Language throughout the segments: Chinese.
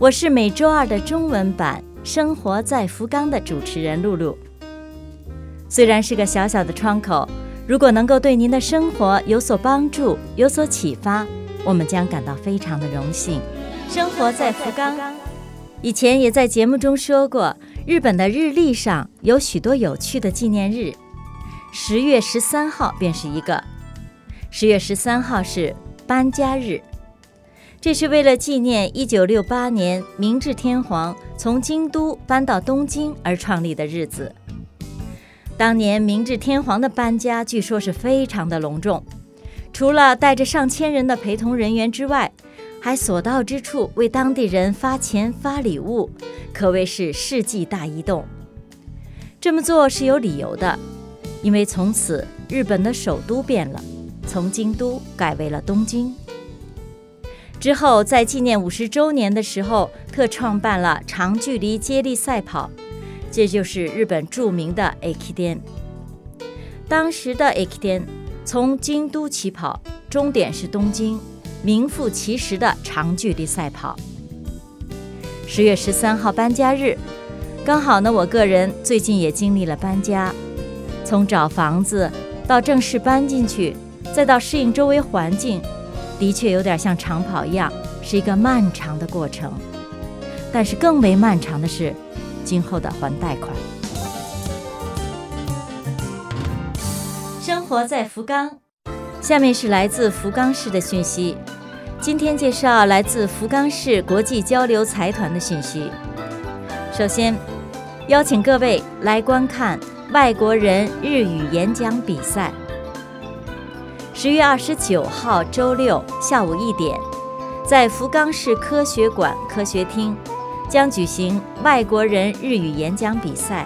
我是每周二的中文版《生活在福冈》的主持人露露。虽然是个小小的窗口，如果能够对您的生活有所帮助、有所启发，我们将感到非常的荣幸。生活在福冈，以前也在节目中说过，日本的日历上有许多有趣的纪念日，十月十三号便是一个。十月十三号是搬家日，这是为了纪念一九六八年明治天皇从京都搬到东京而创立的日子。当年明治天皇的搬家，据说是非常的隆重，除了带着上千人的陪同人员之外，还所到之处为当地人发钱发礼物，可谓是世纪大移动。这么做是有理由的，因为从此日本的首都变了，从京都改为了东京。之后在纪念五十周年的时候，特创办了长距离接力赛跑。这就是日本著名的 Aki 当时的 Aki 从京都起跑，终点是东京，名副其实的长距离赛跑。十月十三号搬家日，刚好呢，我个人最近也经历了搬家，从找房子到正式搬进去，再到适应周围环境，的确有点像长跑一样，是一个漫长的过程。但是更为漫长的是。今后的还贷款。生活在福冈，下面是来自福冈市的讯息。今天介绍来自福冈市国际交流财团的讯息。首先，邀请各位来观看外国人日语演讲比赛。十月二十九号周六下午一点，在福冈市科学馆科学厅。将举行外国人日语演讲比赛。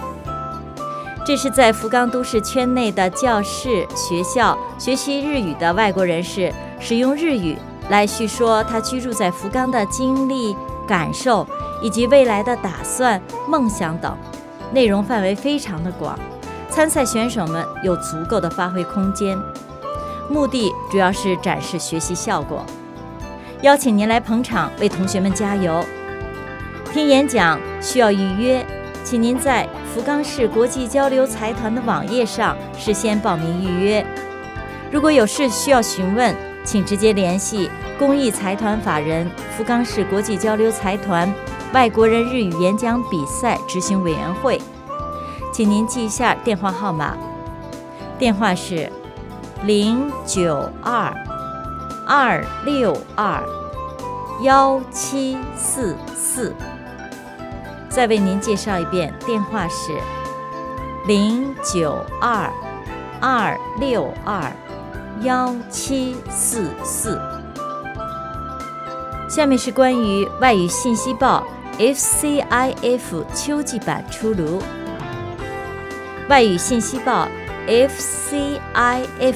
这是在福冈都市圈内的教室、学校学习日语的外国人士使用日语来叙说他居住在福冈的经历、感受以及未来的打算、梦想等，内容范围非常的广，参赛选手们有足够的发挥空间。目的主要是展示学习效果，邀请您来捧场，为同学们加油。听演讲需要预约，请您在福冈市国际交流财团的网页上事先报名预约。如果有事需要询问，请直接联系公益财团法人福冈市国际交流财团外国人日语演讲比赛执行委员会，请您记一下电话号码，电话是零九二二六二幺七四四。再为您介绍一遍，电话是零九二二六二幺七四四。下面是关于外语信息报 FCIF 秋季版出炉。外语信息报 FCIF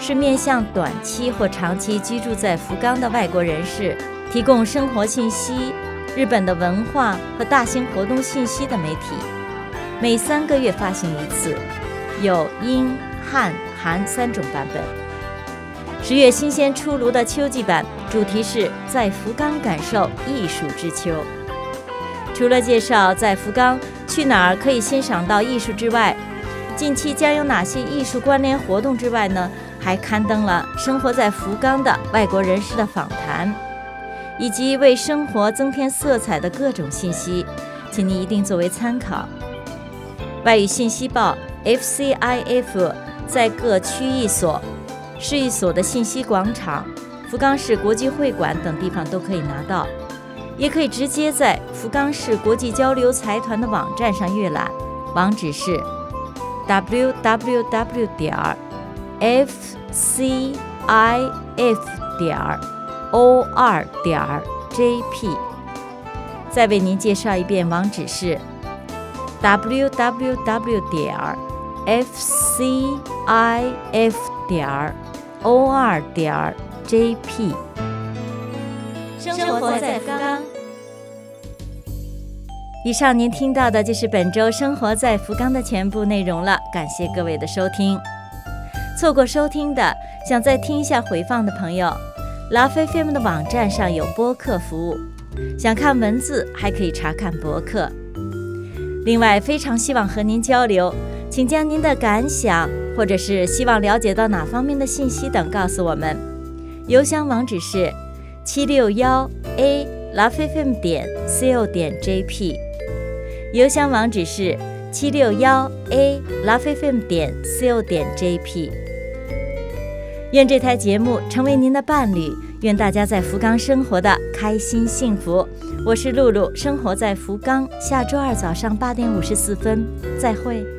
是面向短期或长期居住在福冈的外国人士提供生活信息。日本的文化和大型活动信息的媒体，每三个月发行一次，有英、汉、韩三种版本。十月新鲜出炉的秋季版，主题是在福冈感受艺术之秋。除了介绍在福冈去哪儿可以欣赏到艺术之外，近期将有哪些艺术关联活动之外呢？还刊登了生活在福冈的外国人士的访谈。以及为生活增添色彩的各种信息，请您一定作为参考。外语信息报 FCIF 在各区域所、市役所的信息广场、福冈市国际会馆等地方都可以拿到，也可以直接在福冈市国际交流财团的网站上阅览，网址是 www 点儿 fcif 点。o 二点儿 jp，再为您介绍一遍网址是 w w w 点儿 f c i f 点儿 o 二点儿 j p。生活在福冈。以上您听到的就是本周《生活在福冈》的全部内容了，感谢各位的收听。错过收听的，想再听一下回放的朋友，拉菲菲姆的网站上有播客服务。想看文字，还可以查看博客。另外，非常希望和您交流，请将您的感想，或者是希望了解到哪方面的信息等告诉我们。邮箱网址是七六幺 a laughfm 点 co 点 jp。邮箱网址是七六幺 a laughfm 点 co 点 jp。愿这台节目成为您的伴侣。愿大家在福冈生活的开心幸福。我是露露，生活在福冈。下周二早上八点五十四分，再会。